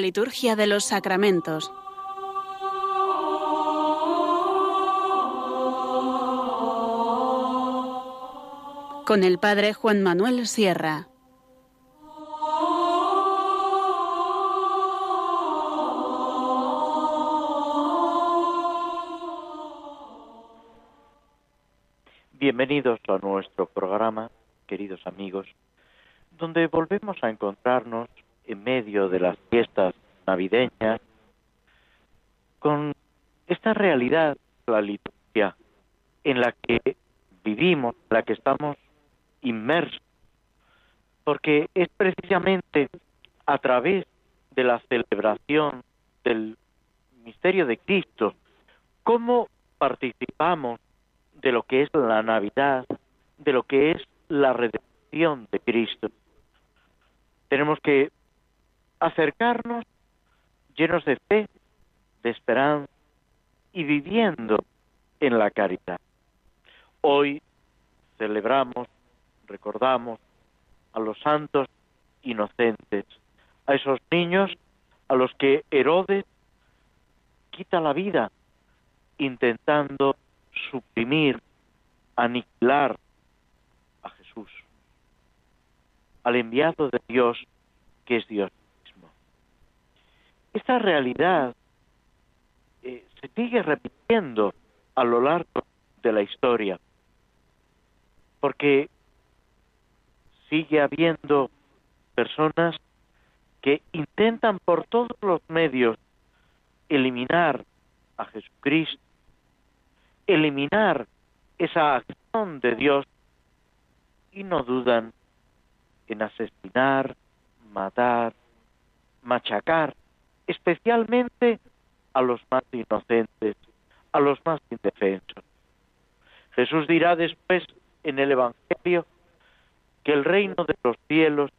Liturgia de los sacramentos. Con el Padre Juan Manuel Sierra. Bienvenidos a nuestro programa, queridos amigos, donde volvemos a encontrarnos en medio de las fiestas navideñas con esta realidad, la liturgia, en la que vivimos, en la que estamos inmersos, porque es precisamente a través de la celebración del misterio de Cristo, cómo participamos de lo que es la Navidad, de lo que es la redención de Cristo. Tenemos que acercarnos llenos de fe, de esperanza y viviendo en la caridad. Hoy celebramos, recordamos a los santos inocentes, a esos niños a los que Herodes quita la vida intentando suprimir, aniquilar a Jesús, al enviado de Dios que es Dios Esta realidad eh, se sigue repitiendo a lo largo de la historia, porque sigue habiendo personas que intentan por todos los medios eliminar a Jesucristo eliminar esa acción de Dios y no dudan en asesinar, matar, machacar, especialmente a los más inocentes, a los más indefensos. Jesús dirá después en el Evangelio que el reino de los cielos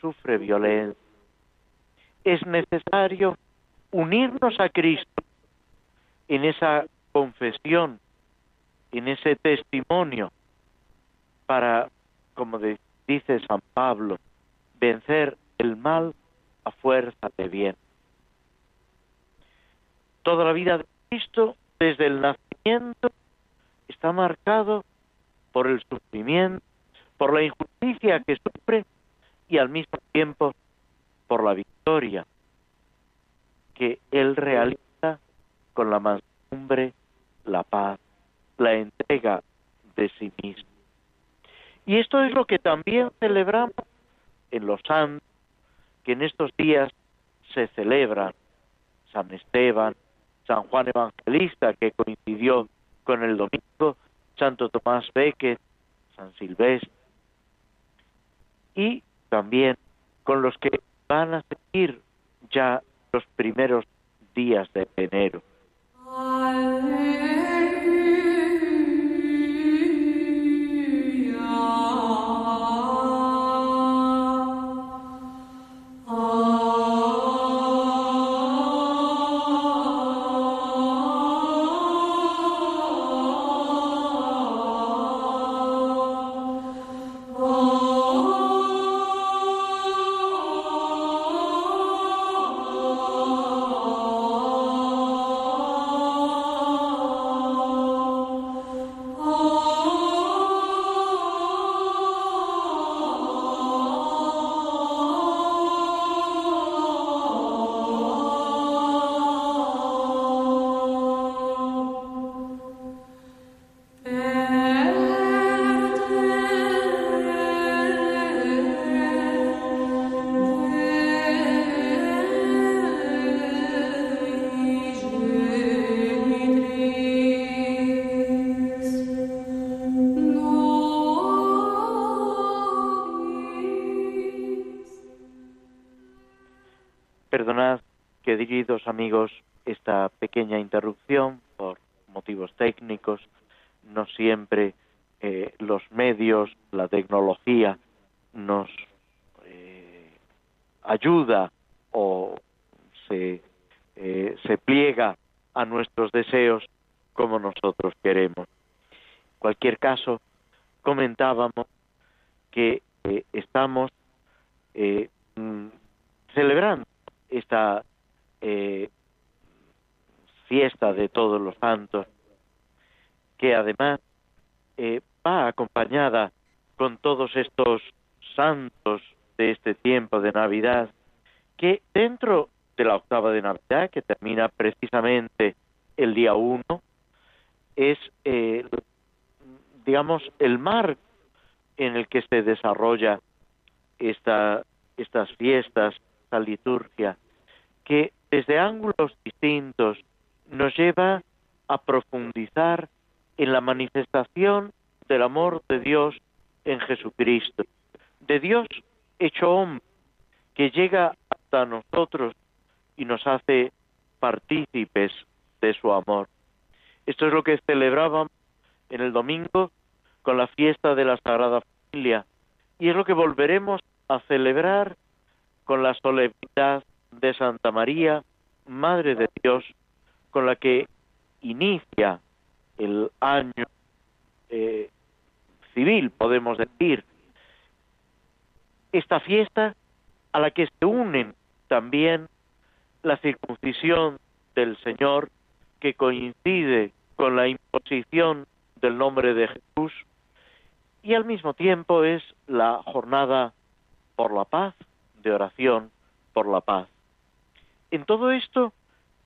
sufre violencia. Es necesario unirnos a Cristo en esa confesión en ese testimonio para, como dice San Pablo, vencer el mal a fuerza de bien. Toda la vida de Cristo, desde el nacimiento, está marcado por el sufrimiento, por la injusticia que sufre y al mismo tiempo por la victoria que Él realiza con la mansedumbre, la paz la entrega de sí mismo. Y esto es lo que también celebramos en los santos, que en estos días se celebran San Esteban, San Juan Evangelista, que coincidió con el domingo, Santo Tomás Becket, San Silvestre, y también con los que van a seguir ya los primeros días de enero. Esta eh, fiesta de todos los santos, que además eh, va acompañada con todos estos santos de este tiempo de Navidad, que dentro de la octava de Navidad, que termina precisamente el día uno, es, eh, digamos, el mar en el que se desarrolla esta, estas fiestas, liturgia, que desde ángulos distintos nos lleva a profundizar en la manifestación del amor de Dios en Jesucristo, de Dios hecho hombre, que llega hasta nosotros y nos hace partícipes de su amor. Esto es lo que celebrábamos en el domingo con la fiesta de la Sagrada Familia y es lo que volveremos a celebrar con la solemnidad de Santa María, Madre de Dios, con la que inicia el año eh, civil, podemos decir. Esta fiesta a la que se unen también la circuncisión del Señor, que coincide con la imposición del nombre de Jesús, y al mismo tiempo es la jornada por la paz, de oración por la paz. En todo esto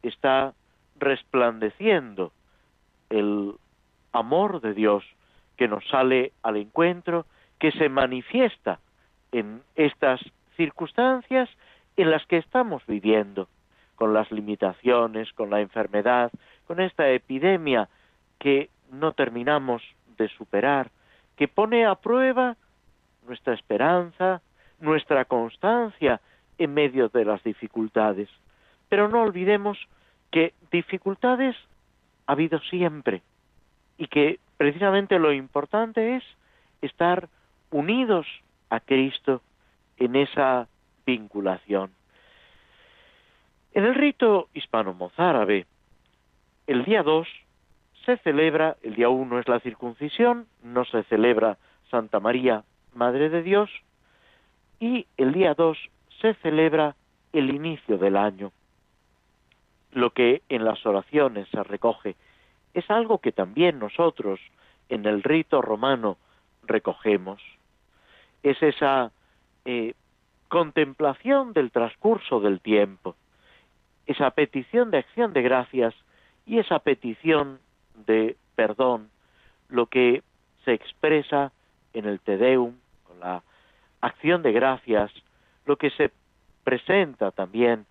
está resplandeciendo el amor de Dios que nos sale al encuentro, que se manifiesta en estas circunstancias en las que estamos viviendo, con las limitaciones, con la enfermedad, con esta epidemia que no terminamos de superar, que pone a prueba nuestra esperanza, nuestra constancia en medio de las dificultades. Pero no olvidemos que dificultades ha habido siempre y que precisamente lo importante es estar unidos a Cristo en esa vinculación. En el rito hispano-mozárabe, el día 2 se celebra, el día 1 es la circuncisión, no se celebra Santa María, Madre de Dios, y el día 2 se celebra el inicio del año. Lo que en las oraciones se recoge es algo que también nosotros en el rito romano recogemos. Es esa eh, contemplación del transcurso del tiempo, esa petición de acción de gracias y esa petición de perdón, lo que se expresa en el Te Deum, con la acción de gracias, lo que se presenta también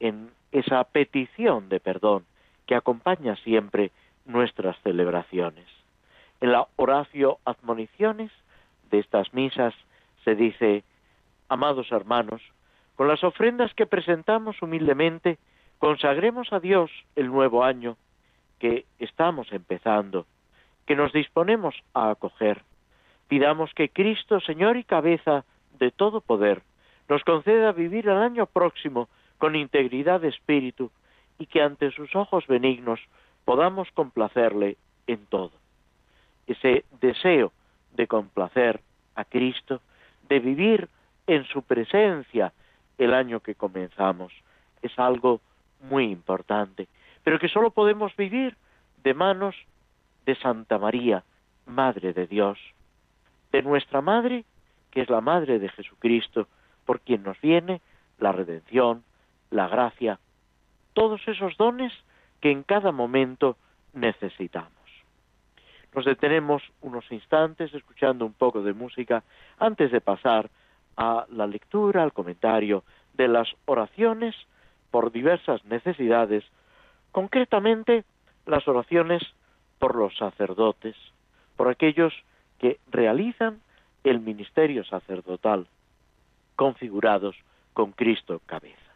en esa petición de perdón que acompaña siempre nuestras celebraciones. En la Horacio Admoniciones de estas misas se dice, amados hermanos, con las ofrendas que presentamos humildemente, consagremos a Dios el nuevo año que estamos empezando, que nos disponemos a acoger. Pidamos que Cristo, Señor y cabeza de todo poder, nos conceda vivir el año próximo con integridad de espíritu y que ante sus ojos benignos podamos complacerle en todo. Ese deseo de complacer a Cristo, de vivir en su presencia el año que comenzamos, es algo muy importante, pero que solo podemos vivir de manos de Santa María, Madre de Dios, de nuestra Madre, que es la Madre de Jesucristo, por quien nos viene la redención, la gracia, todos esos dones que en cada momento necesitamos. Nos detenemos unos instantes escuchando un poco de música antes de pasar a la lectura, al comentario de las oraciones por diversas necesidades, concretamente las oraciones por los sacerdotes, por aquellos que realizan el ministerio sacerdotal, configurados con Cristo cabeza.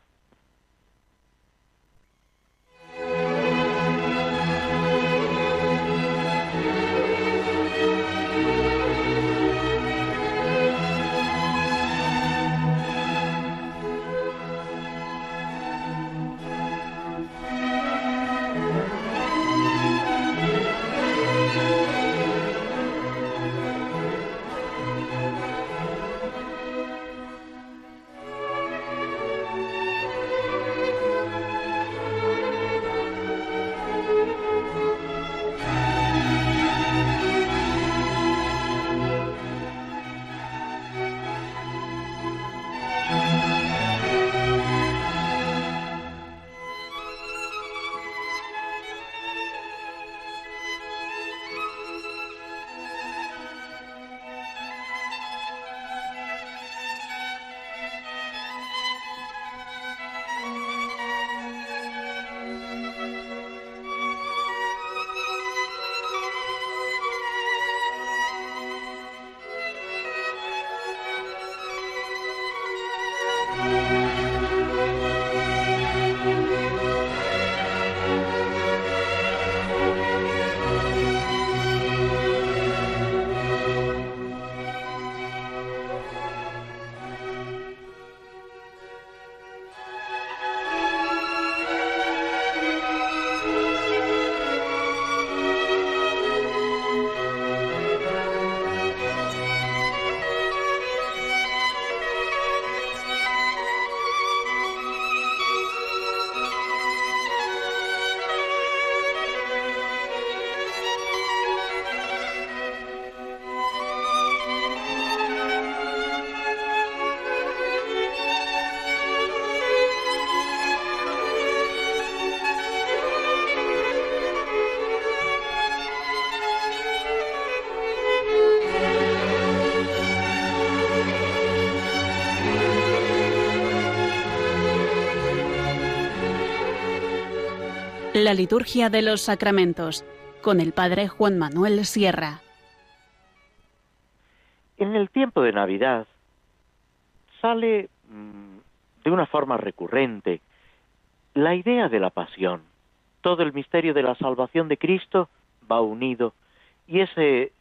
La liturgia de los sacramentos con el Padre Juan Manuel Sierra. En el tiempo de Navidad sale mm, de una forma recurrente la idea de la pasión. Todo el misterio de la salvación de Cristo va unido y ese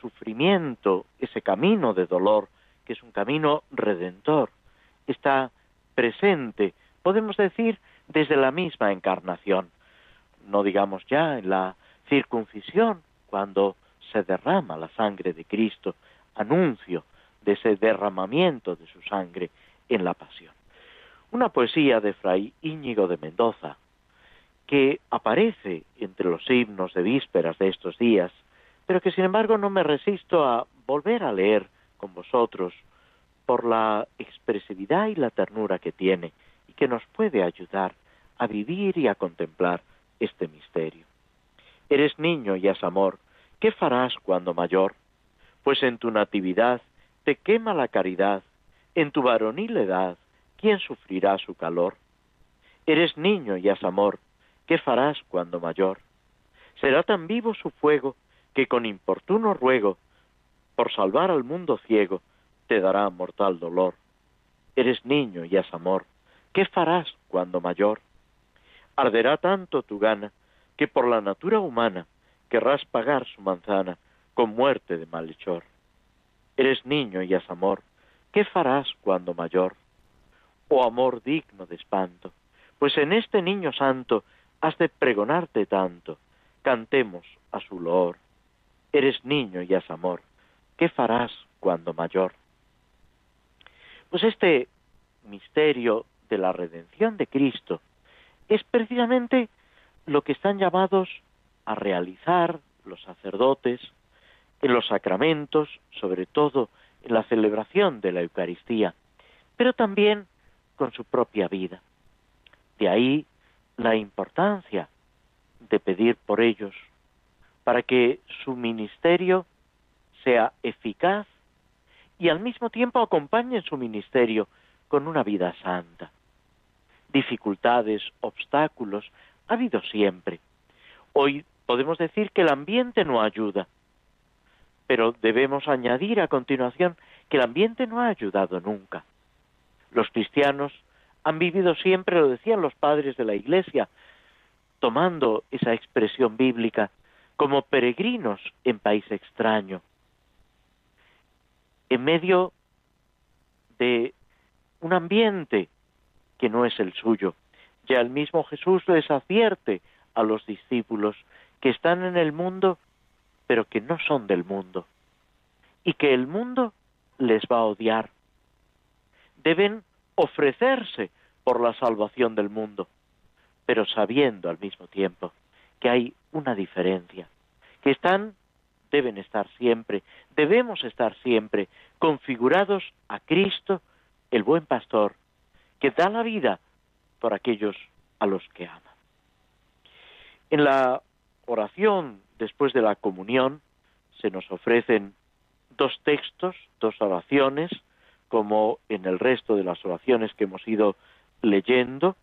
sufrimiento, ese camino de dolor, que es un camino redentor, está presente, podemos decir, desde la misma encarnación no digamos ya en la circuncisión, cuando se derrama la sangre de Cristo, anuncio de ese derramamiento de su sangre en la pasión. Una poesía de Fray Íñigo de Mendoza, que aparece entre los himnos de vísperas de estos días, pero que sin embargo no me resisto a volver a leer con vosotros por la expresividad y la ternura que tiene y que nos puede ayudar a vivir y a contemplar este misterio. Eres niño y has amor, ¿qué farás cuando mayor? Pues en tu natividad te quema la caridad, en tu varonil edad, ¿quién sufrirá su calor? Eres niño y has amor, ¿qué farás cuando mayor? Será tan vivo su fuego que con importuno ruego, por salvar al mundo ciego, te dará mortal dolor. Eres niño y has amor, ¿qué farás cuando mayor? Arderá tanto tu gana que por la natura humana querrás pagar su manzana con muerte de malhechor. Eres niño y has amor, ¿qué farás cuando mayor? Oh amor digno de espanto, pues en este niño santo has de pregonarte tanto, cantemos a su loor. Eres niño y has amor, ¿qué farás cuando mayor? Pues este misterio de la redención de Cristo es precisamente lo que están llamados a realizar los sacerdotes en los sacramentos, sobre todo en la celebración de la Eucaristía, pero también con su propia vida. De ahí la importancia de pedir por ellos, para que su ministerio sea eficaz y al mismo tiempo acompañen su ministerio con una vida santa dificultades, obstáculos, ha habido siempre. Hoy podemos decir que el ambiente no ayuda, pero debemos añadir a continuación que el ambiente no ha ayudado nunca. Los cristianos han vivido siempre, lo decían los padres de la Iglesia, tomando esa expresión bíblica como peregrinos en país extraño, en medio de un ambiente que no es el suyo. Ya el mismo Jesús les advierte a los discípulos que están en el mundo, pero que no son del mundo, y que el mundo les va a odiar. Deben ofrecerse por la salvación del mundo, pero sabiendo al mismo tiempo que hay una diferencia, que están, deben estar siempre, debemos estar siempre configurados a Cristo, el buen pastor, que da la vida por aquellos a los que ama. En la oración después de la comunión se nos ofrecen dos textos, dos oraciones, como en el resto de las oraciones que hemos ido leyendo.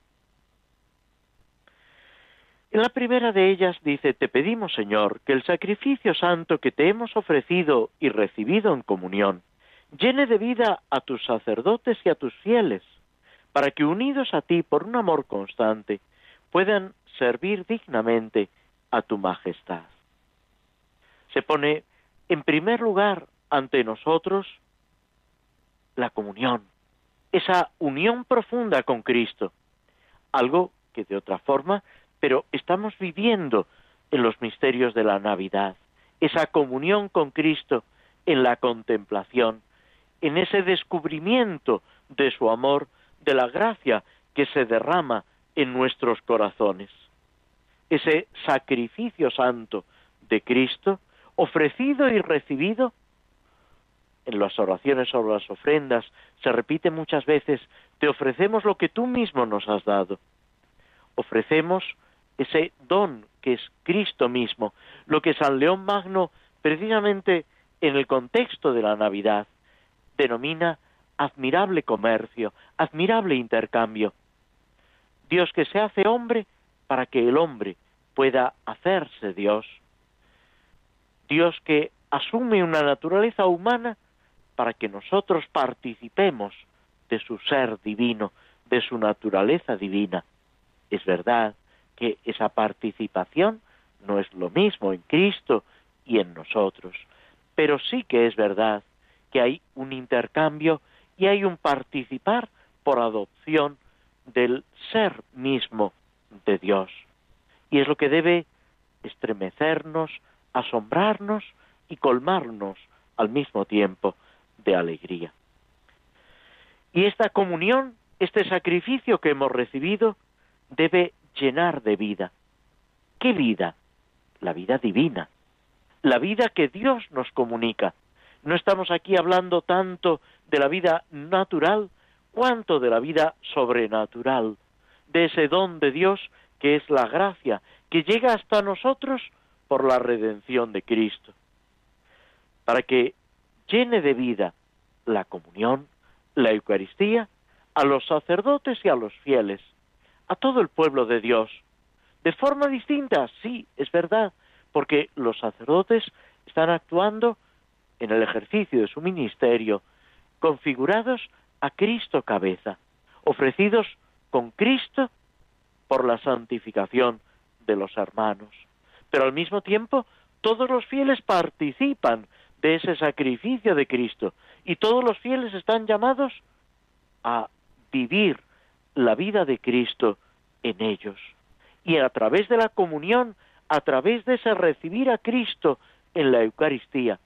En la primera de ellas dice, Te pedimos, Señor, que el sacrificio santo que te hemos ofrecido y recibido en comunión llene de vida a tus sacerdotes y a tus fieles, para que unidos a ti por un amor constante, puedan servir dignamente a tu majestad. Se pone en primer lugar ante nosotros la comunión, esa unión profunda con Cristo, algo que de otra forma, pero estamos viviendo en los misterios de la Navidad, esa comunión con Cristo en la contemplación, en ese descubrimiento de su amor, de la gracia que se derrama en nuestros corazones. Ese sacrificio santo de Cristo, ofrecido y recibido, en las oraciones sobre las ofrendas se repite muchas veces, te ofrecemos lo que tú mismo nos has dado. Ofrecemos ese don que es Cristo mismo, lo que San León Magno, precisamente en el contexto de la Navidad, denomina admirable comercio, admirable intercambio. Dios que se hace hombre para que el hombre pueda hacerse Dios. Dios que asume una naturaleza humana para que nosotros participemos de su ser divino, de su naturaleza divina. Es verdad que esa participación no es lo mismo en Cristo y en nosotros, pero sí que es verdad que hay un intercambio y hay un participar por adopción del ser mismo de Dios. Y es lo que debe estremecernos, asombrarnos y colmarnos al mismo tiempo de alegría. Y esta comunión, este sacrificio que hemos recibido, debe llenar de vida. ¿Qué vida? La vida divina, la vida que Dios nos comunica. No estamos aquí hablando tanto de la vida natural cuanto de la vida sobrenatural, de ese don de Dios que es la gracia, que llega hasta nosotros por la redención de Cristo, para que llene de vida la comunión, la Eucaristía, a los sacerdotes y a los fieles, a todo el pueblo de Dios. De forma distinta, sí, es verdad, porque los sacerdotes están actuando en el ejercicio de su ministerio, configurados a Cristo cabeza, ofrecidos con Cristo por la santificación de los hermanos. Pero al mismo tiempo, todos los fieles participan de ese sacrificio de Cristo y todos los fieles están llamados a vivir la vida de Cristo en ellos. Y a través de la comunión, a través de ese recibir a Cristo en la Eucaristía,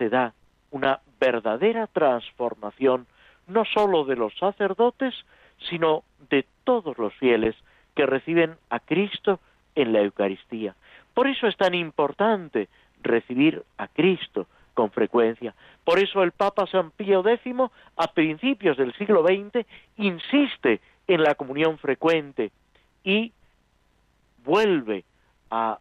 se da una verdadera transformación no sólo de los sacerdotes, sino de todos los fieles que reciben a Cristo en la Eucaristía. Por eso es tan importante recibir a Cristo con frecuencia. Por eso el Papa San Pío X, a principios del siglo XX, insiste en la comunión frecuente y vuelve a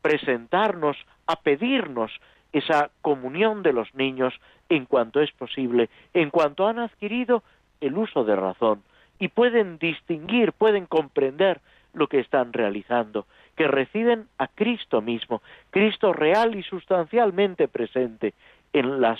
presentarnos, a pedirnos esa comunión de los niños en cuanto es posible, en cuanto han adquirido el uso de razón y pueden distinguir, pueden comprender lo que están realizando, que reciben a Cristo mismo, Cristo real y sustancialmente presente en las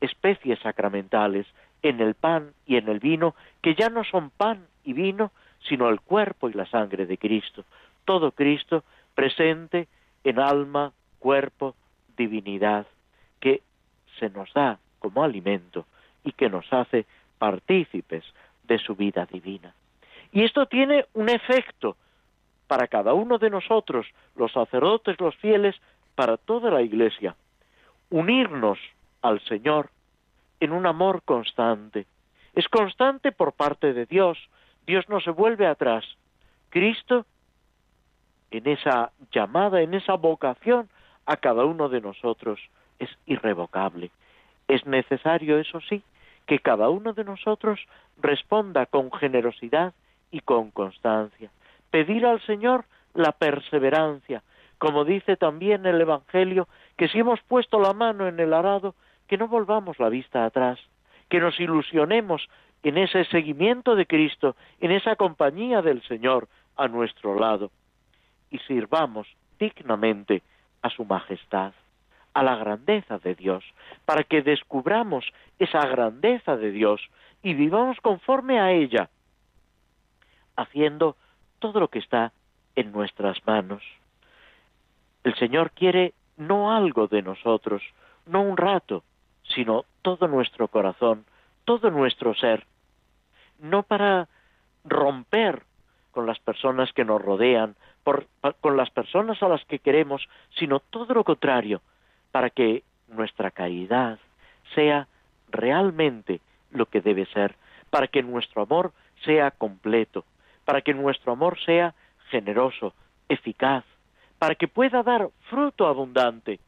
especies sacramentales, en el pan y en el vino, que ya no son pan y vino, sino el cuerpo y la sangre de Cristo. Todo Cristo presente en alma, cuerpo, divinidad, que se nos da como alimento y que nos hace partícipes de su vida divina. Y esto tiene un efecto para cada uno de nosotros, los sacerdotes, los fieles, para toda la Iglesia. Unirnos al Señor en un amor constante. Es constante por parte de Dios. Dios no se vuelve atrás. Cristo, en esa llamada, en esa vocación a cada uno de nosotros, es irrevocable. Es necesario, eso sí, que cada uno de nosotros responda con generosidad y con constancia pedir al Señor la perseverancia, como dice también el Evangelio, que si hemos puesto la mano en el arado, que no volvamos la vista atrás, que nos ilusionemos en ese seguimiento de Cristo, en esa compañía del Señor a nuestro lado, y sirvamos dignamente a su majestad, a la grandeza de Dios, para que descubramos esa grandeza de Dios y vivamos conforme a ella, haciendo todo lo que está en nuestras manos. El Señor quiere no algo de nosotros, no un rato, sino todo nuestro corazón, todo nuestro ser, no para personas que nos rodean, con las personas a las que queremos, sino todo lo contrario, para que nuestra caridad sea realmente lo que debe ser, para que nuestro amor sea completo, para que nuestro amor sea generoso, eficaz, para que pueda dar fruto abundante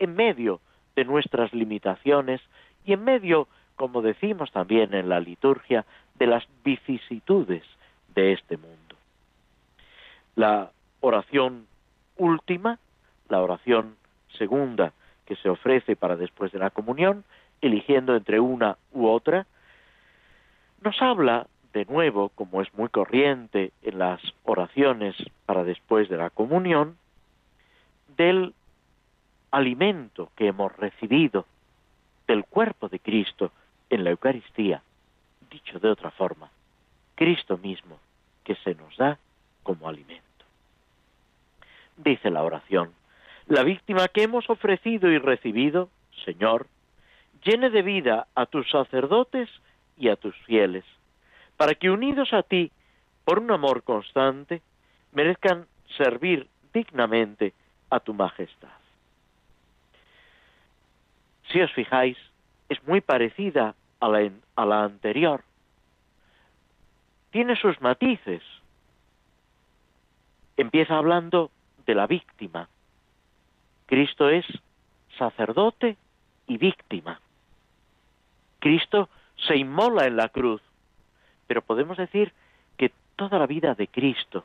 en medio de nuestras limitaciones y en medio, como decimos también en la liturgia, de las vicisitudes de este mundo. La oración última, la oración segunda que se ofrece para después de la comunión, eligiendo entre una u otra, nos habla de nuevo, como es muy corriente en las oraciones para después de la comunión, del alimento que hemos recibido del cuerpo de Cristo en la Eucaristía, dicho de otra forma, Cristo mismo que se nos da como alimento. Dice la oración, la víctima que hemos ofrecido y recibido, Señor, llene de vida a tus sacerdotes y a tus fieles, para que unidos a ti por un amor constante, merezcan servir dignamente a tu majestad. Si os fijáis, es muy parecida a la, a la anterior. Tiene sus matices. Empieza hablando de la víctima. Cristo es sacerdote y víctima. Cristo se inmola en la cruz, pero podemos decir que toda la vida de Cristo,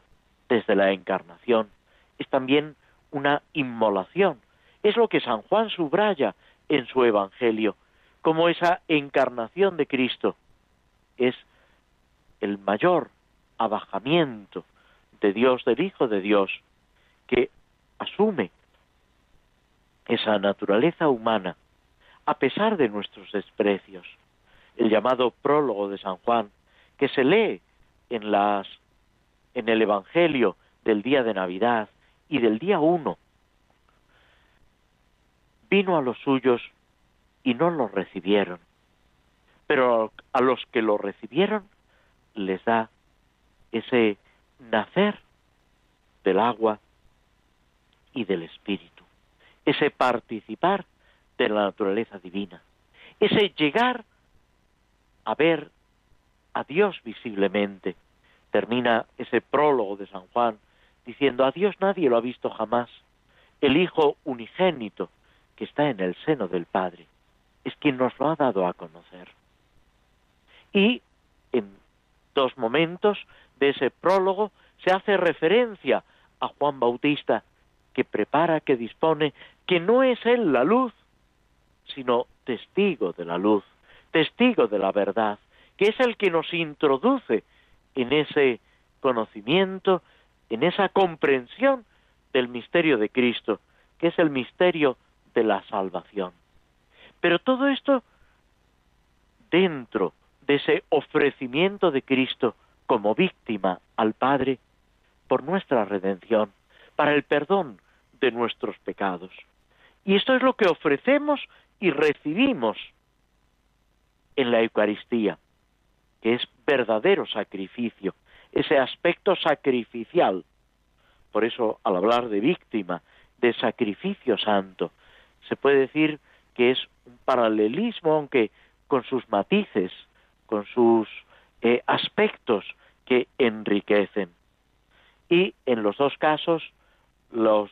desde la encarnación, es también una inmolación. Es lo que San Juan subraya en su Evangelio, como esa encarnación de Cristo es el mayor abajamiento de Dios, del Hijo de Dios, que asume esa naturaleza humana a pesar de nuestros desprecios. El llamado prólogo de San Juan, que se lee en las en el Evangelio del día de Navidad y del día uno, vino a los suyos y no lo recibieron, pero a los que lo recibieron les da ese nacer del agua y del espíritu, ese participar de la naturaleza divina, ese llegar a ver a Dios visiblemente. Termina ese prólogo de San Juan diciendo, a Dios nadie lo ha visto jamás. El Hijo unigénito que está en el seno del Padre es quien nos lo ha dado a conocer. Y en dos momentos de ese prólogo se hace referencia a Juan Bautista, que prepara, que dispone, que no es él la luz, sino testigo de la luz, testigo de la verdad, que es el que nos introduce en ese conocimiento, en esa comprensión del misterio de Cristo, que es el misterio de la salvación. Pero todo esto dentro de ese ofrecimiento de Cristo como víctima al Padre por nuestra redención, para el perdón de nuestros pecados. Y esto es lo que ofrecemos y recibimos en la Eucaristía, que es verdadero sacrificio, ese aspecto sacrificial. Por eso, al hablar de víctima, de sacrificio santo, se puede decir que es un paralelismo, aunque con sus matices, con sus eh, aspectos que enriquecen. Y en los dos casos, los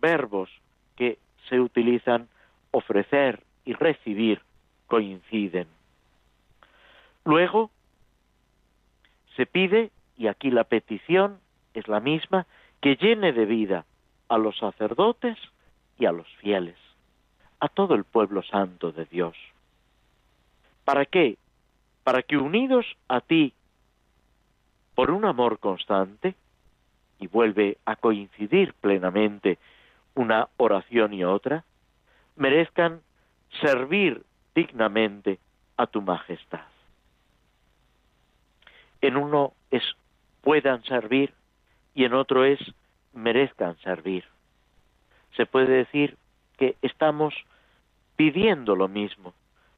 verbos que se utilizan, ofrecer y recibir, coinciden. Luego, se pide, y aquí la petición es la misma, que llene de vida a los sacerdotes y a los fieles a todo el pueblo santo de Dios. ¿Para qué? Para que unidos a ti por un amor constante, y vuelve a coincidir plenamente una oración y otra, merezcan servir dignamente a tu majestad. En uno es puedan servir y en otro es merezcan servir. Se puede decir que estamos pidiendo lo mismo,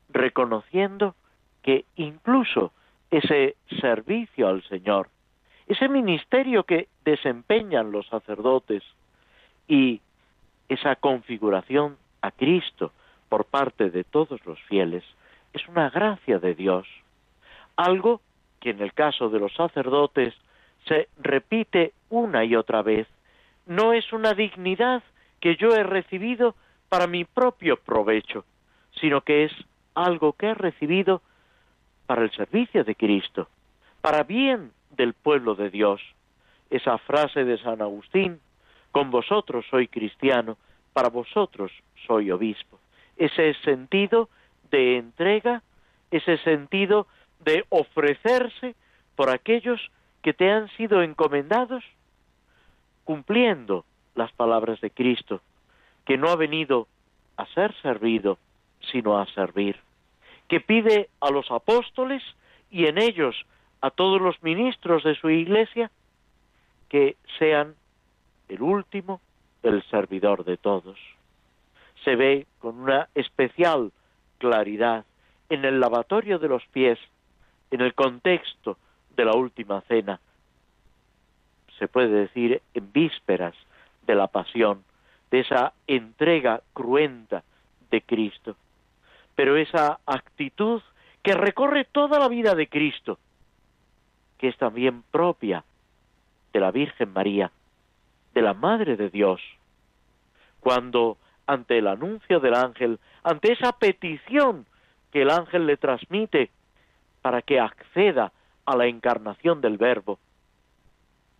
reconociendo que incluso ese servicio al Señor, ese ministerio que desempeñan los sacerdotes y esa configuración a Cristo por parte de todos los fieles, es una gracia de Dios, algo que en el caso de los sacerdotes se repite una y otra vez, no es una dignidad que yo he recibido para mi propio provecho, sino que es algo que he recibido para el servicio de Cristo, para bien del pueblo de Dios. Esa frase de San Agustín, con vosotros soy cristiano, para vosotros soy obispo. Ese sentido de entrega, ese sentido de ofrecerse por aquellos que te han sido encomendados, cumpliendo las palabras de Cristo, que no ha venido a ser servido, sino a servir, que pide a los apóstoles y en ellos a todos los ministros de su iglesia que sean el último, el servidor de todos. Se ve con una especial claridad en el lavatorio de los pies, en el contexto de la última cena, se puede decir en vísperas de la pasión, de esa entrega cruenta de Cristo. Pero esa actitud que recorre toda la vida de Cristo, que es también propia de la Virgen María, de la Madre de Dios, cuando ante el anuncio del ángel, ante esa petición que el ángel le transmite para que acceda a la encarnación del Verbo,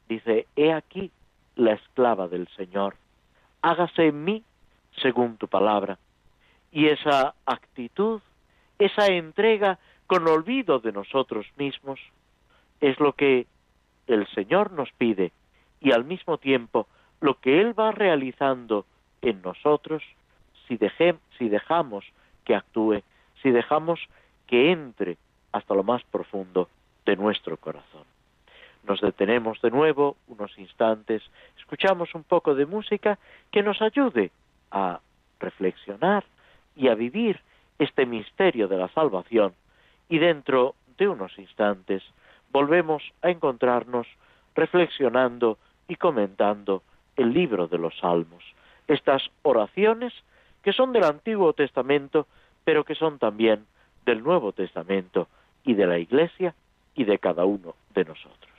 dice, he aquí la esclava del Señor, hágase en mí según tu palabra. Y esa actitud, esa entrega con olvido de nosotros mismos, es lo que el Señor nos pide y al mismo tiempo lo que Él va realizando en nosotros si, si dejamos que actúe, si dejamos que entre hasta lo más profundo de nuestro corazón. Nos detenemos de nuevo unos instantes, escuchamos un poco de música que nos ayude a reflexionar y a vivir este misterio de la salvación y dentro de unos instantes volvemos a encontrarnos reflexionando y comentando el libro de los Salmos, estas oraciones que son del Antiguo Testamento, pero que son también del Nuevo Testamento y de la Iglesia y de cada uno de nosotros.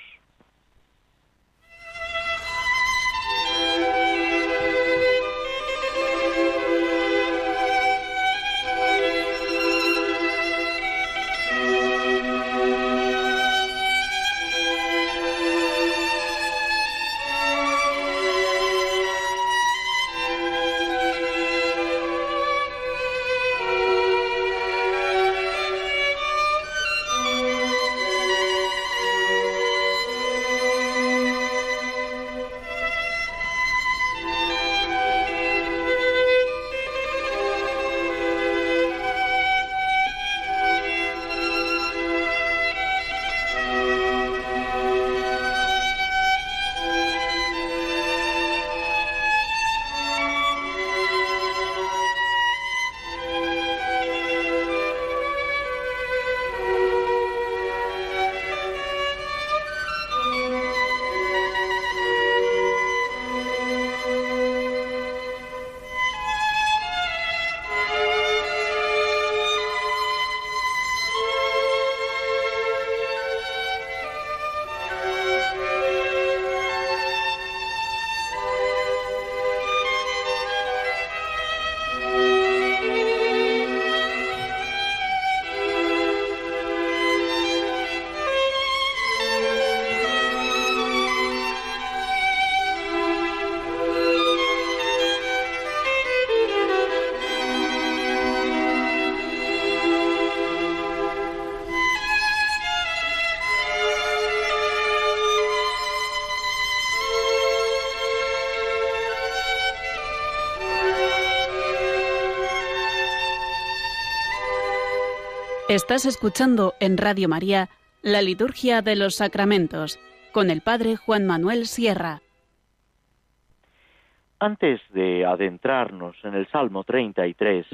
Estás escuchando en Radio María la Liturgia de los Sacramentos con el Padre Juan Manuel Sierra. Antes de adentrarnos en el Salmo 33,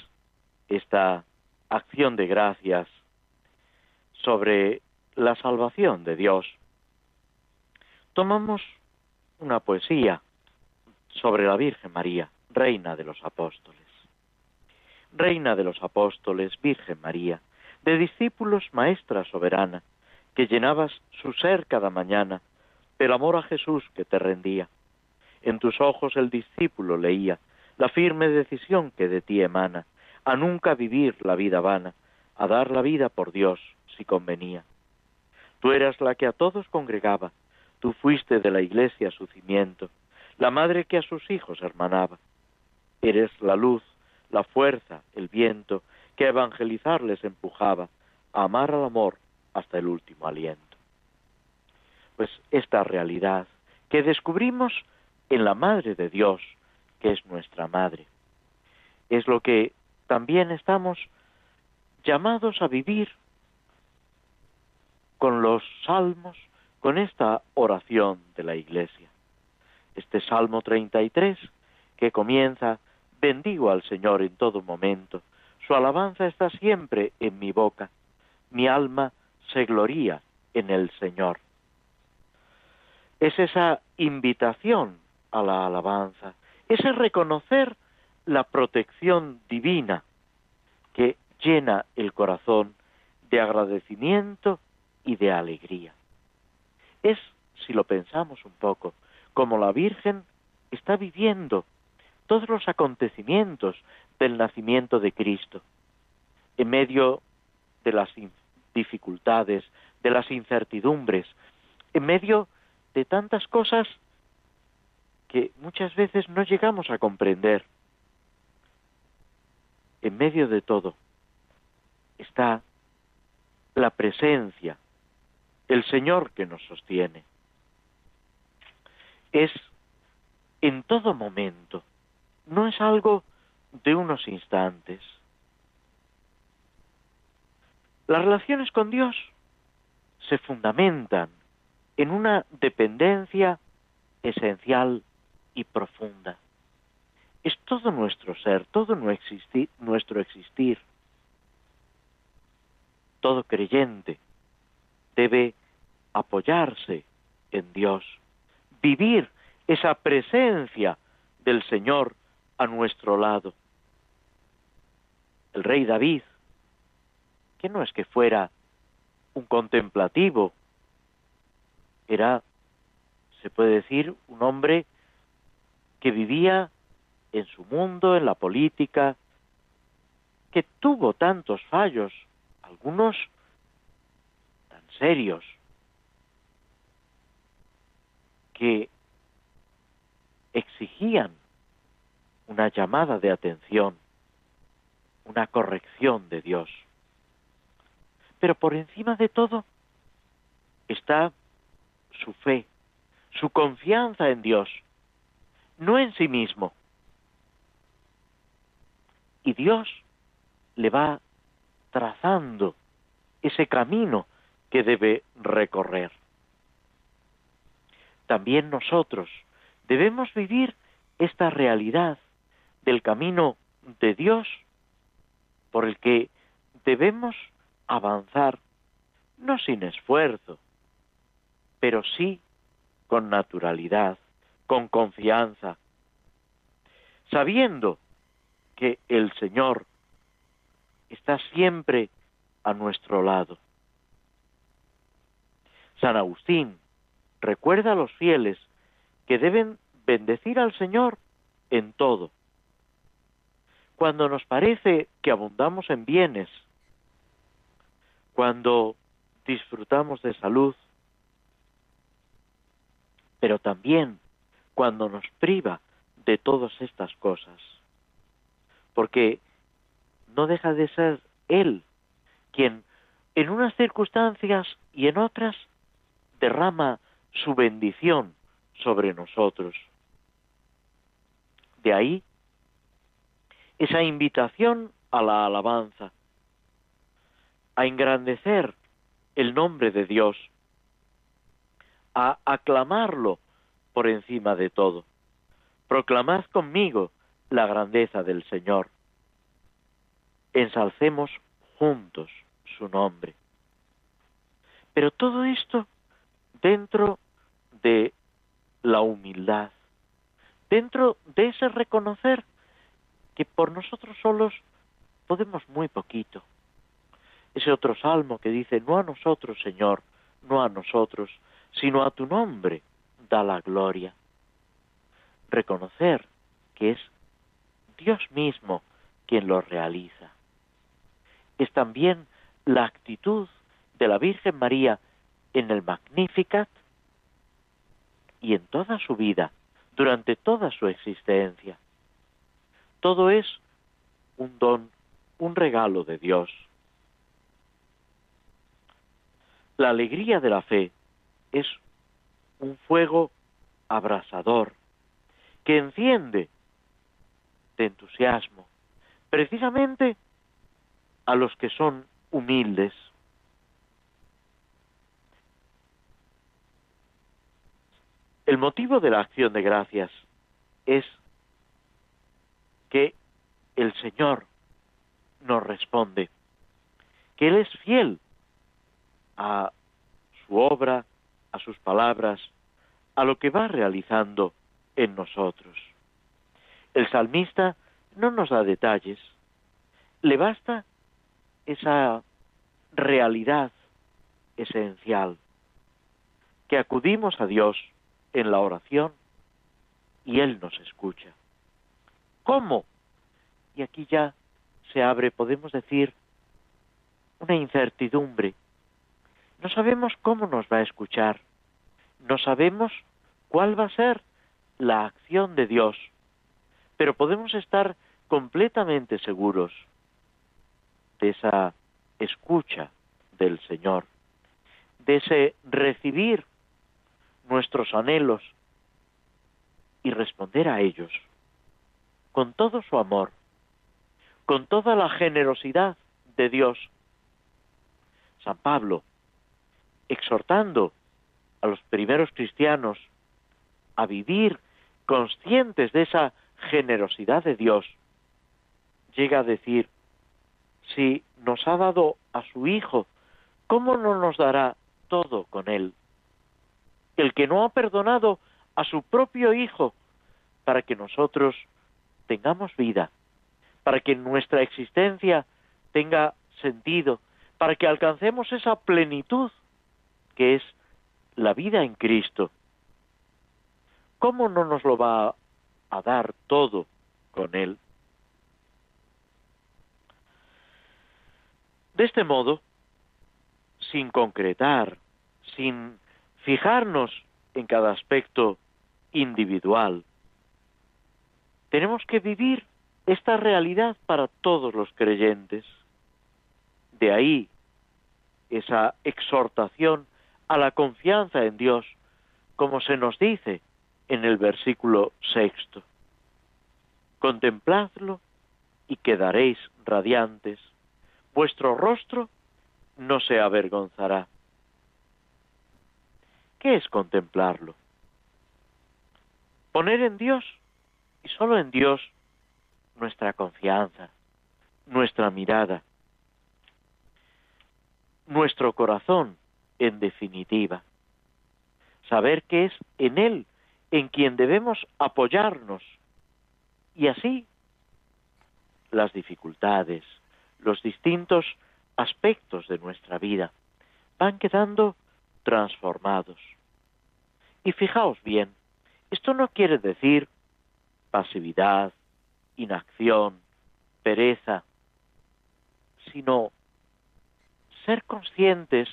esta acción de gracias sobre la salvación de Dios, tomamos una poesía sobre la Virgen María, Reina de los Apóstoles. Reina de los Apóstoles, Virgen María, de discípulos maestra soberana, que llenabas su ser cada mañana del amor a Jesús que te rendía. En tus ojos el discípulo leía la firme decisión que de ti emana, a nunca vivir la vida vana, a dar la vida por Dios si convenía. Tú eras la que a todos congregaba, tú fuiste de la iglesia su cimiento, la madre que a sus hijos hermanaba. Eres la luz, la fuerza, el viento, que evangelizar les empujaba, a amar al amor hasta el último aliento. Pues esta realidad que descubrimos en la Madre de Dios, que es nuestra Madre, es lo que también estamos llamados a vivir con los salmos, con esta oración de la Iglesia. Este Salmo 33, que comienza, bendigo al Señor en todo momento, su alabanza está siempre en mi boca, mi alma se gloría en el Señor. Es esa invitación a la alabanza, ese reconocer la protección divina que llena el corazón de agradecimiento y de alegría. Es, si lo pensamos un poco, como la Virgen está viviendo todos los acontecimientos del nacimiento de Cristo, en medio de las dificultades, de las incertidumbres, en medio de tantas cosas que muchas veces no llegamos a comprender. En medio de todo está la presencia, el Señor que nos sostiene. Es en todo momento, no es algo de unos instantes. Las relaciones con Dios se fundamentan en una dependencia esencial y profunda. Es todo nuestro ser, todo nuestro existir. Todo creyente debe apoyarse en Dios, vivir esa presencia del Señor a nuestro lado. El rey David, que no es que fuera un contemplativo, era, se puede decir, un hombre que vivía en su mundo, en la política, que tuvo tantos fallos, algunos tan serios, que exigían una llamada de atención, una corrección de Dios. Pero por encima de todo está su fe, su confianza en Dios, no en sí mismo. Y Dios le va trazando ese camino que debe recorrer. También nosotros debemos vivir esta realidad del camino de Dios por el que debemos avanzar, no sin esfuerzo, pero sí con naturalidad, con confianza, sabiendo que el Señor está siempre a nuestro lado. San Agustín recuerda a los fieles que deben bendecir al Señor en todo, cuando nos parece que abundamos en bienes, cuando disfrutamos de salud, pero también cuando nos priva de todas estas cosas. Porque no deja de ser Él quien en unas circunstancias y en otras derrama su bendición sobre nosotros. De ahí esa invitación a la alabanza, a engrandecer el nombre de Dios, a aclamarlo por encima de todo. Proclamad conmigo la grandeza del Señor. Ensalcemos juntos su nombre. Pero todo esto dentro de la humildad, dentro de ese reconocer que por nosotros solos podemos muy poquito. Ese otro salmo que dice, no a nosotros, Señor, no a nosotros, sino a tu nombre da la gloria. Reconocer que es Dios mismo quien lo realiza. Es también la actitud de la Virgen María en el Magnificat y en toda su vida, durante toda su existencia. Todo es un don, un regalo de Dios. La alegría de la fe es un fuego abrasador que enciende de entusiasmo precisamente a los que son humildes. El motivo de la acción de gracias es que el Señor nos responde, que Él es fiel a su obra, a sus palabras, a lo que va realizando en nosotros. El salmista no nos da detalles, le basta esa realidad esencial, que acudimos a Dios en la oración y Él nos escucha. ¿Cómo? Y aquí ya se abre, podemos decir, una incertidumbre. No sabemos cómo nos va a escuchar, no sabemos cuál va a ser la acción de Dios, pero podemos estar completamente seguros de esa escucha del Señor, de ese recibir nuestros anhelos y responder a ellos con todo su amor, con toda la generosidad de Dios. San Pablo, exhortando a los primeros cristianos a vivir conscientes de esa generosidad de Dios, llega a decir, si nos ha dado a su Hijo, ¿cómo no nos dará todo con Él? El que no ha perdonado a su propio Hijo para que nosotros tengamos vida, para que nuestra existencia tenga sentido, para que alcancemos esa plenitud que es la vida en Cristo. ¿Cómo no nos lo va a dar todo con Él? De este modo, sin concretar, sin fijarnos en cada aspecto individual, tenemos que vivir esta realidad para todos los creyentes. De ahí esa exhortación a la confianza en Dios, como se nos dice en el versículo sexto. Contempladlo y quedaréis radiantes vuestro rostro no se avergonzará. ¿Qué es contemplarlo? Poner en Dios y solo en Dios nuestra confianza, nuestra mirada, nuestro corazón, en definitiva. Saber que es en Él en quien debemos apoyarnos y así las dificultades, los distintos aspectos de nuestra vida van quedando transformados. Y fijaos bien, esto no quiere decir pasividad, inacción, pereza, sino ser conscientes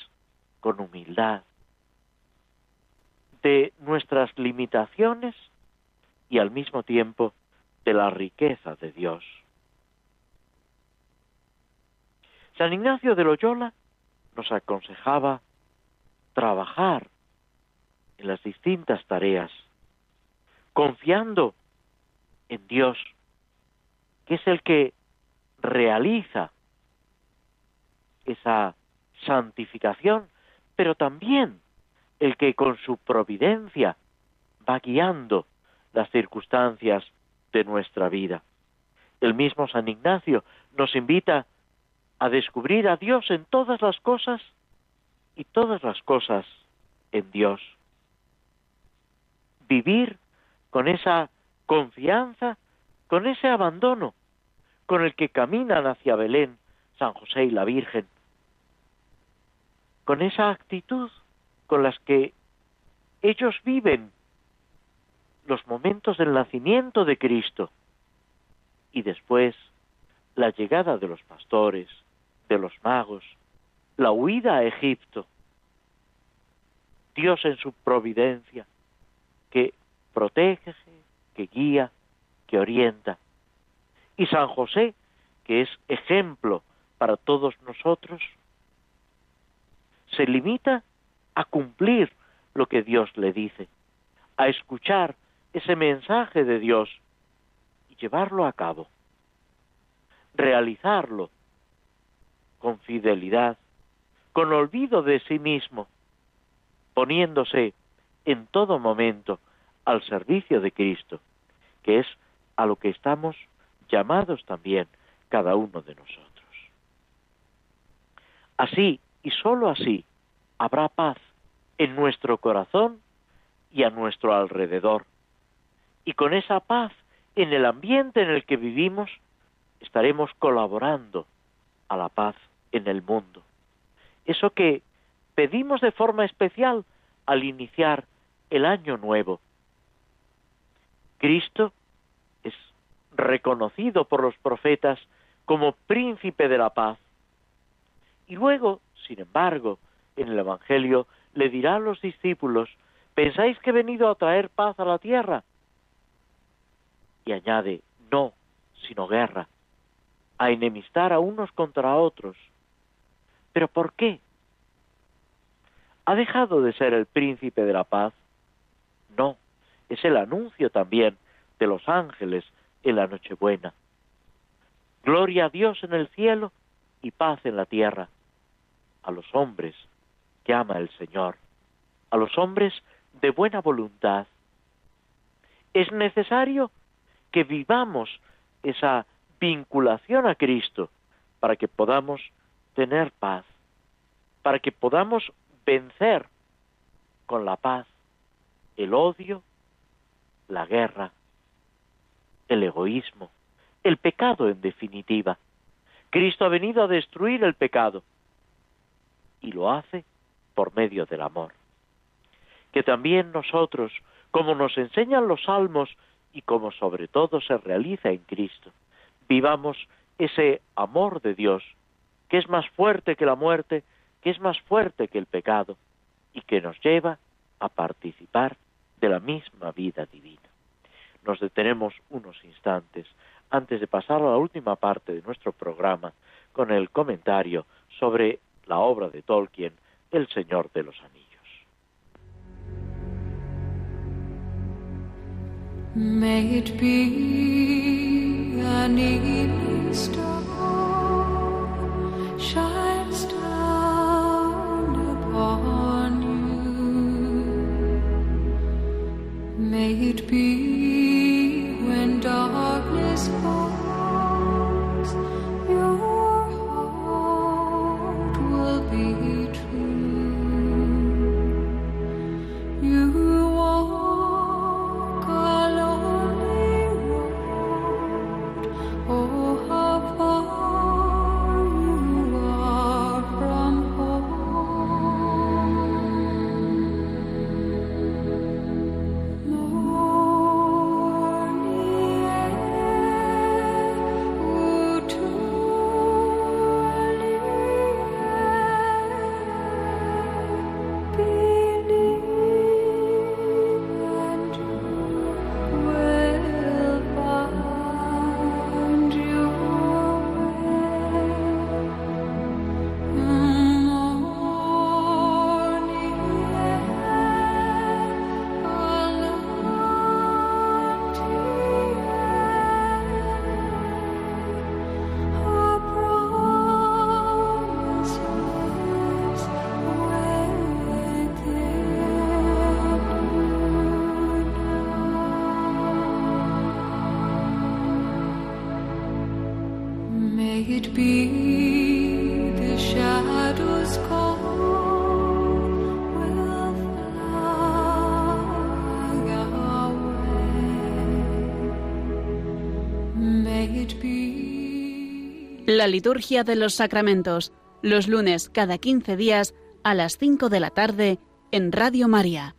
con humildad de nuestras limitaciones y al mismo tiempo de la riqueza de Dios. San Ignacio de Loyola nos aconsejaba trabajar en las distintas tareas, confiando en Dios, que es el que realiza esa santificación, pero también el que con su providencia va guiando las circunstancias de nuestra vida. El mismo San Ignacio nos invita a descubrir a Dios en todas las cosas y todas las cosas en Dios. Vivir con esa confianza, con ese abandono con el que caminan hacia Belén San José y la Virgen, con esa actitud con las que ellos viven los momentos del nacimiento de Cristo y después la llegada de los pastores, de los magos, la huida a Egipto. Dios en su providencia, que protege, que guía, que orienta. Y San José, que es ejemplo para todos nosotros, se limita a cumplir lo que Dios le dice, a escuchar ese mensaje de Dios y llevarlo a cabo, realizarlo con fidelidad, con olvido de sí mismo, poniéndose en todo momento al servicio de Cristo, que es a lo que estamos llamados también cada uno de nosotros. Así y sólo así habrá paz en nuestro corazón y a nuestro alrededor. Y con esa paz en el ambiente en el que vivimos, estaremos colaborando a la paz en el mundo. Eso que pedimos de forma especial al iniciar el año nuevo. Cristo es reconocido por los profetas como príncipe de la paz. Y luego, sin embargo, en el Evangelio le dirá a los discípulos, ¿pensáis que he venido a traer paz a la tierra? Y añade, no, sino guerra, a enemistar a unos contra otros. ¿Pero por qué? ¿Ha dejado de ser el príncipe de la paz? Es el anuncio también de los ángeles en la Nochebuena. Gloria a Dios en el cielo y paz en la tierra, a los hombres que ama el Señor, a los hombres de buena voluntad. Es necesario que vivamos esa vinculación a Cristo para que podamos tener paz, para que podamos vencer con la paz el odio, la guerra, el egoísmo, el pecado en definitiva. Cristo ha venido a destruir el pecado y lo hace por medio del amor. Que también nosotros, como nos enseñan los salmos y como sobre todo se realiza en Cristo, vivamos ese amor de Dios, que es más fuerte que la muerte, que es más fuerte que el pecado, y que nos lleva a participar de la misma vida divina. Nos detenemos unos instantes antes de pasar a la última parte de nuestro programa con el comentario sobre la obra de Tolkien, El Señor de los Anillos. May it be La liturgia de los sacramentos, los lunes cada 15 días a las 5 de la tarde en Radio María.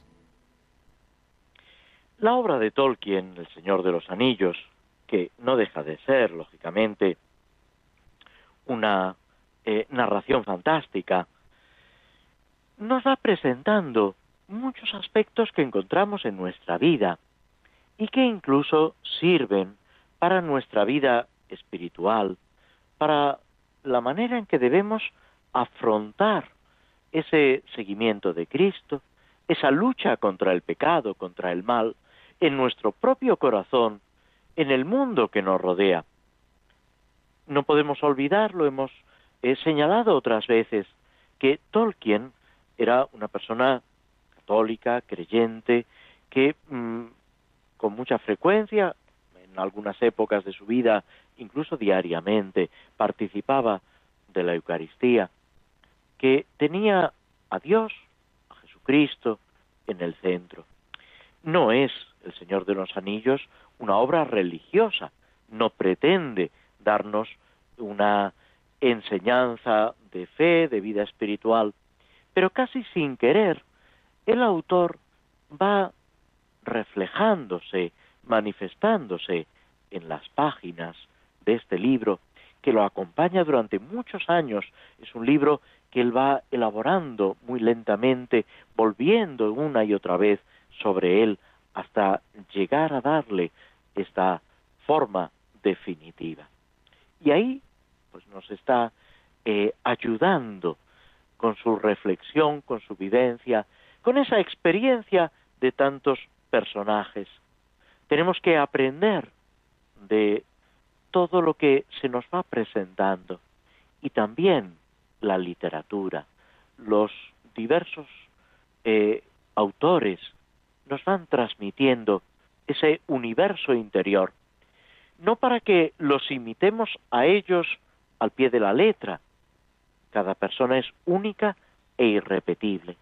La obra de Tolkien, El Señor de los Anillos, que no deja de ser, lógicamente, una eh, narración fantástica, nos va presentando muchos aspectos que encontramos en nuestra vida y que incluso sirven para nuestra vida espiritual, para la manera en que debemos afrontar ese seguimiento de Cristo, esa lucha contra el pecado, contra el mal, en nuestro propio corazón, en el mundo que nos rodea. No podemos olvidarlo, hemos señalado otras veces, que Tolkien era una persona católica, creyente, que mm, con mucha frecuencia, en algunas épocas de su vida, incluso diariamente, participaba de la Eucaristía, que tenía a Dios, a Jesucristo, en el centro. No es El Señor de los Anillos una obra religiosa, no pretende darnos una enseñanza de fe, de vida espiritual, pero casi sin querer, el autor va reflejándose, manifestándose en las páginas de este libro, que lo acompaña durante muchos años. Es un libro que él va elaborando muy lentamente, volviendo una y otra vez sobre él hasta llegar a darle esta forma definitiva. Y ahí pues nos está eh, ayudando con su reflexión, con su vivencia, con esa experiencia de tantos personajes. Tenemos que aprender de todo lo que se nos va presentando y también la literatura, los diversos eh, autores nos van transmitiendo ese universo interior, no para que los imitemos a ellos al pie de la letra, cada persona es única e irrepetible,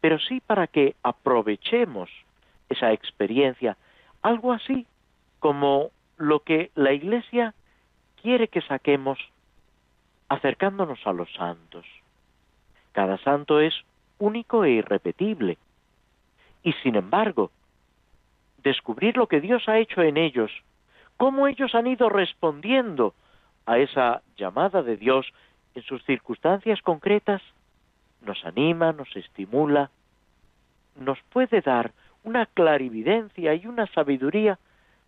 pero sí para que aprovechemos esa experiencia, algo así como lo que la Iglesia quiere que saquemos acercándonos a los santos. Cada santo es único e irrepetible. Y sin embargo, descubrir lo que Dios ha hecho en ellos, cómo ellos han ido respondiendo a esa llamada de Dios en sus circunstancias concretas, nos anima, nos estimula, nos puede dar una clarividencia y una sabiduría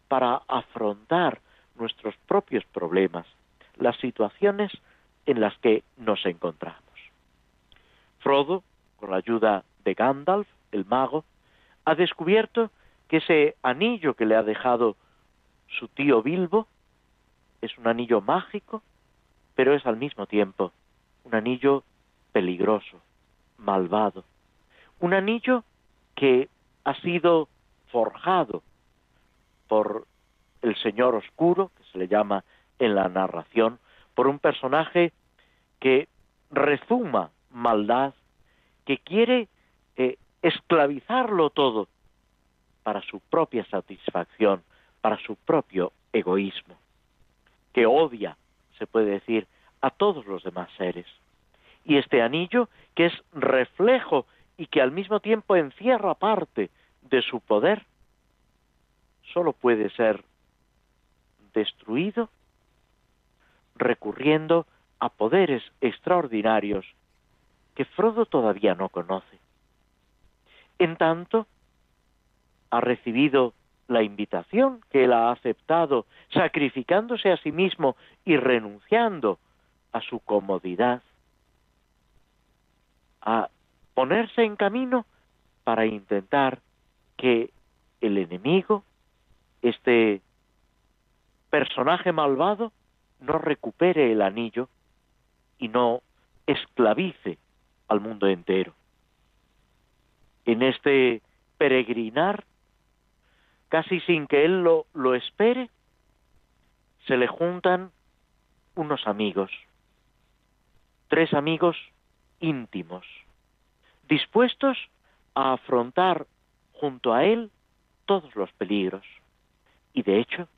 para afrontar nuestros propios problemas, las situaciones en las que nos encontramos. Frodo, con la ayuda de Gandalf, el mago, ha descubierto que ese anillo que le ha dejado su tío Bilbo es un anillo mágico, pero es al mismo tiempo un anillo peligroso, malvado, un anillo que ha sido forjado por el Señor Oscuro, que se le llama en la narración, por un personaje que rezuma maldad, que quiere eh, esclavizarlo todo para su propia satisfacción, para su propio egoísmo, que odia, se puede decir, a todos los demás seres. Y este anillo, que es reflejo y que al mismo tiempo encierra parte de su poder, solo puede ser destruido recurriendo a poderes extraordinarios que Frodo todavía no conoce. En tanto, ha recibido la invitación que él ha aceptado, sacrificándose a sí mismo y renunciando a su comodidad, a ponerse en camino para intentar que el enemigo este personaje malvado no recupere el anillo y no esclavice al mundo entero. En este peregrinar, casi sin que él lo, lo espere, se le juntan unos amigos, tres amigos íntimos, dispuestos a afrontar junto a él todos los peligros. Y de hecho,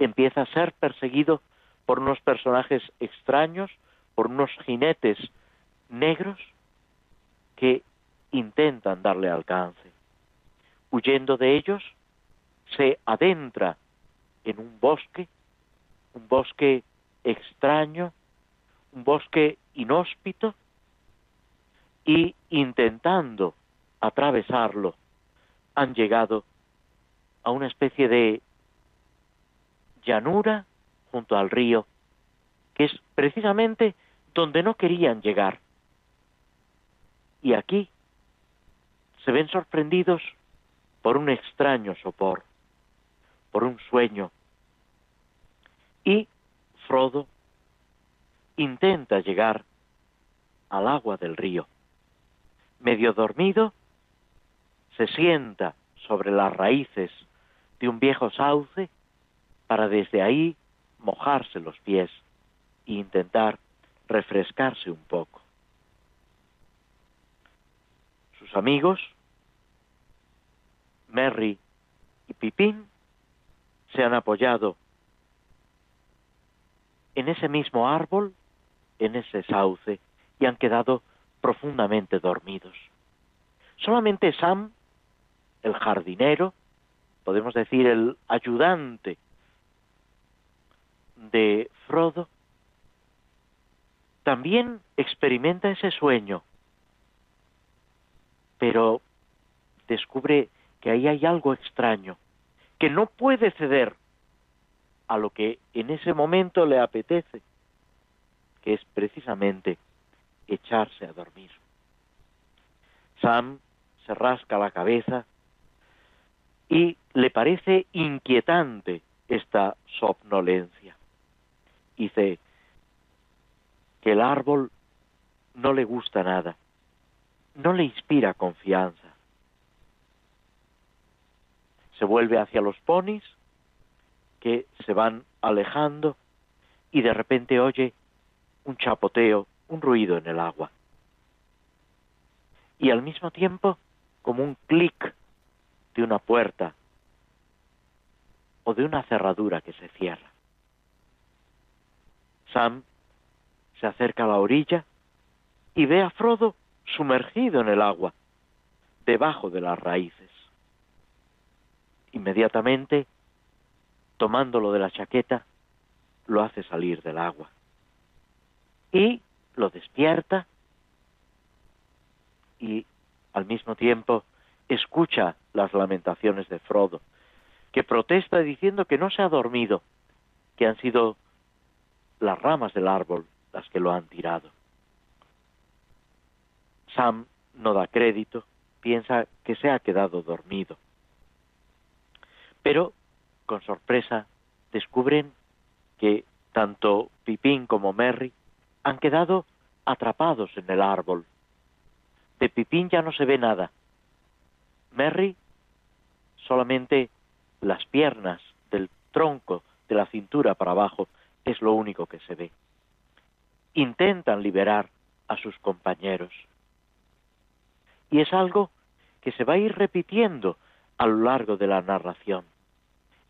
empieza a ser perseguido por unos personajes extraños, por unos jinetes negros que intentan darle alcance. Huyendo de ellos, se adentra en un bosque, un bosque extraño, un bosque inhóspito, y intentando atravesarlo, han llegado a una especie de llanura junto al río, que es precisamente donde no querían llegar. Y aquí se ven sorprendidos por un extraño sopor, por un sueño. Y Frodo intenta llegar al agua del río. Medio dormido, se sienta sobre las raíces de un viejo sauce para desde ahí mojarse los pies e intentar refrescarse un poco. Sus amigos, Merry y Pipín, se han apoyado en ese mismo árbol, en ese sauce, y han quedado profundamente dormidos. Solamente Sam, el jardinero, podemos decir el ayudante de Frodo, también experimenta ese sueño, pero descubre que ahí hay algo extraño, que no puede ceder a lo que en ese momento le apetece, que es precisamente echarse a dormir. Sam se rasca la cabeza y le parece inquietante esta somnolencia. Dice que el árbol no le gusta nada, no le inspira confianza. Se vuelve hacia los ponis que se van alejando y de repente oye un chapoteo, un ruido en el agua. Y al mismo tiempo como un clic de una puerta o de una cerradura que se cierra. Sam se acerca a la orilla y ve a Frodo sumergido en el agua, debajo de las raíces. Inmediatamente tomándolo de la chaqueta, lo hace salir del agua. Y lo despierta y al mismo tiempo escucha las lamentaciones de Frodo, que protesta diciendo que no se ha dormido, que han sido las ramas del árbol las que lo han tirado. Sam no da crédito, piensa que se ha quedado dormido. Pero con sorpresa, descubren que tanto Pipín como Merry han quedado atrapados en el árbol. De Pipín ya no se ve nada. Merry solamente las piernas del tronco de la cintura para abajo es lo único que se ve. Intentan liberar a sus compañeros. Y es algo que se va a ir repitiendo a lo largo de la narración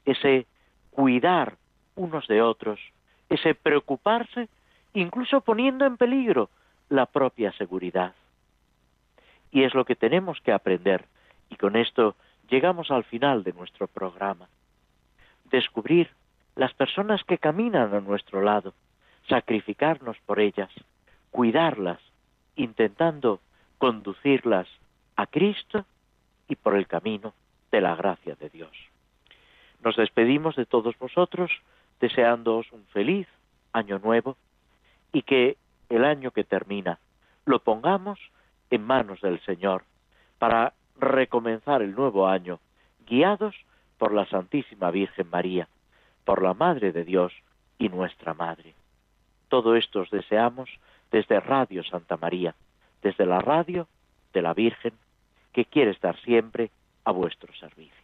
ese cuidar unos de otros, ese preocuparse, incluso poniendo en peligro la propia seguridad. Y es lo que tenemos que aprender, y con esto llegamos al final de nuestro programa. Descubrir las personas que caminan a nuestro lado, sacrificarnos por ellas, cuidarlas, intentando conducirlas a Cristo y por el camino de la gracia de Dios. Nos despedimos de todos vosotros deseándoos un feliz año nuevo y que el año que termina lo pongamos en manos del Señor para recomenzar el nuevo año guiados por la Santísima Virgen María, por la Madre de Dios y nuestra Madre. Todo esto os deseamos desde Radio Santa María, desde la radio de la Virgen que quiere estar siempre a vuestro servicio.